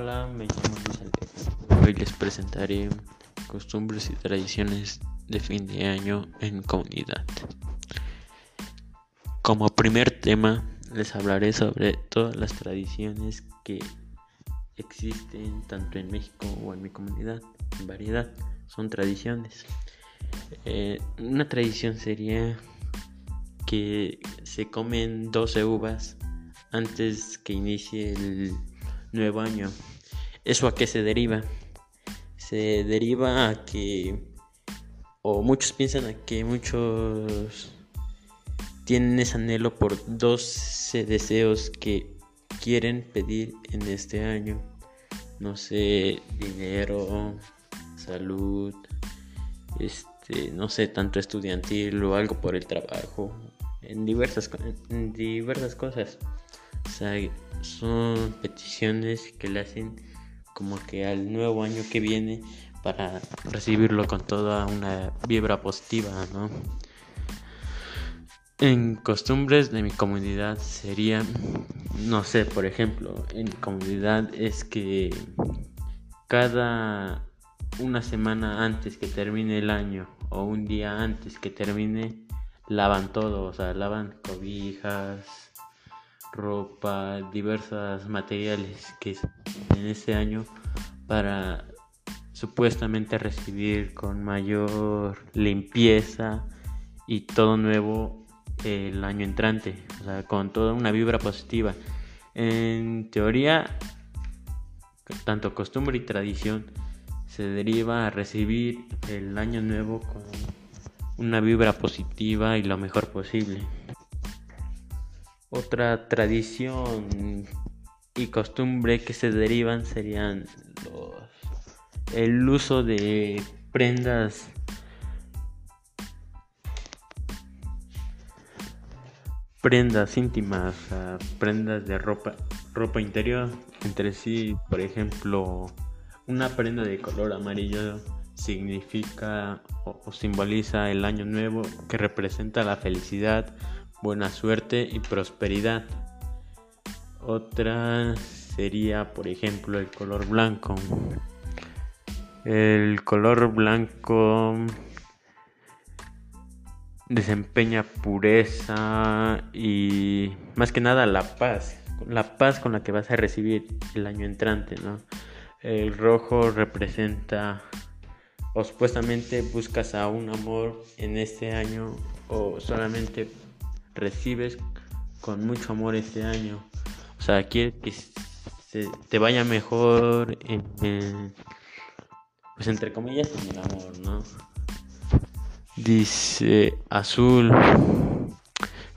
Hola, me llamo Luis Alejandro. Hoy les presentaré costumbres y tradiciones de fin de año en comunidad. Como primer tema, les hablaré sobre todas las tradiciones que existen tanto en México o en mi comunidad. En variedad, son tradiciones. Eh, una tradición sería que se comen 12 uvas antes que inicie el nuevo año. ¿Eso a qué se deriva? Se deriva a que, o muchos piensan a que muchos tienen ese anhelo por 12 deseos que quieren pedir en este año. No sé, dinero, salud, este, no sé, tanto estudiantil o algo por el trabajo, en diversas, en diversas cosas. Son peticiones que le hacen como que al nuevo año que viene para recibirlo con toda una vibra positiva, ¿no? En costumbres de mi comunidad serían, no sé, por ejemplo, en mi comunidad es que cada una semana antes que termine el año o un día antes que termine, lavan todo, o sea, lavan cobijas, ropa, diversos materiales que en ese año para supuestamente recibir con mayor limpieza y todo nuevo el año entrante, con toda una vibra positiva. En teoría, tanto costumbre y tradición se deriva a recibir el año nuevo con una vibra positiva y lo mejor posible. Otra tradición y costumbre que se derivan serían los, el uso de prendas prendas íntimas, prendas de ropa ropa interior. Entre sí, por ejemplo, una prenda de color amarillo significa o simboliza el año nuevo que representa la felicidad, buena suerte y prosperidad. Otra sería, por ejemplo, el color blanco. El color blanco desempeña pureza y más que nada la paz. La paz con la que vas a recibir el año entrante, ¿no? El rojo representa o supuestamente buscas a un amor en este año o solamente recibes con mucho amor este año. O sea, quieres que te vaya mejor en, pues entre comillas en el amor, ¿no? Dice azul.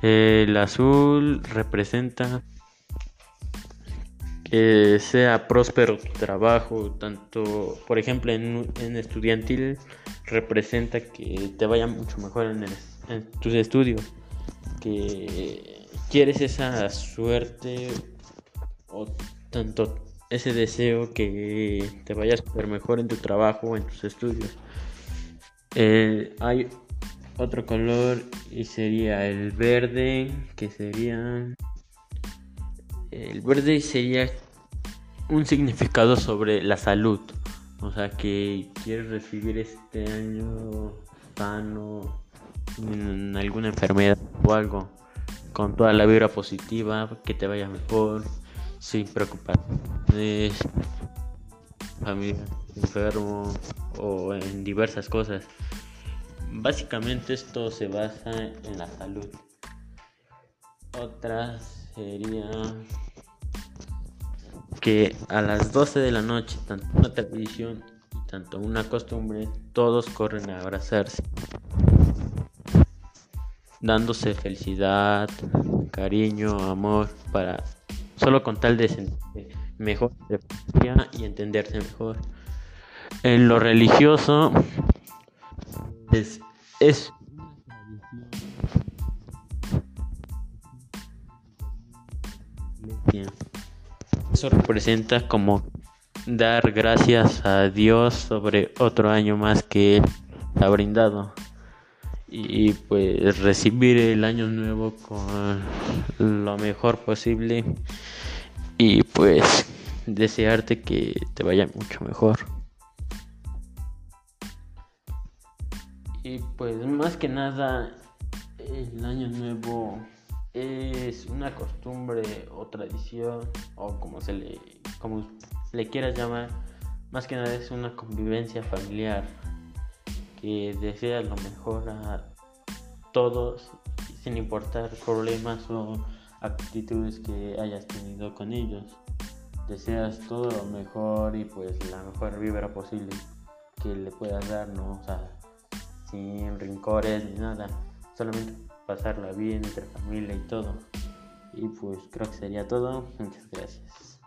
El azul representa que sea próspero tu trabajo, tanto, por ejemplo, en, en estudiantil representa que te vaya mucho mejor en, en tus estudios que quieres esa suerte o tanto ese deseo que te vayas a ver mejor en tu trabajo o en tus estudios. Eh, hay otro color y sería el verde, que sería... El verde sería un significado sobre la salud. O sea, que quieres recibir este año sano, en alguna enfermedad o algo, con toda la vibra positiva, que te vaya mejor, sin preocupaciones, familia enfermo o en diversas cosas. Básicamente esto se basa en la salud. Otra sería que a las 12 de la noche, tanto una y tanto una costumbre, todos corren a abrazarse dándose felicidad, cariño, amor, para solo con tal de sentirse mejor y entenderse mejor. En lo religioso es, es eso representa como dar gracias a Dios sobre otro año más que Él ha brindado y pues recibir el año nuevo con lo mejor posible. Y pues desearte que te vaya mucho mejor. Y pues más que nada, el año nuevo es una costumbre o tradición o como se le como le quieras llamar, más que nada es una convivencia familiar que lo mejor a todos sin importar problemas o actitudes que hayas tenido con ellos. Deseas todo lo mejor y pues la mejor vibra posible que le puedas dar, ¿no? O sea, sin rincores ni nada, solamente pasarla bien entre familia y todo. Y pues creo que sería todo. Muchas gracias.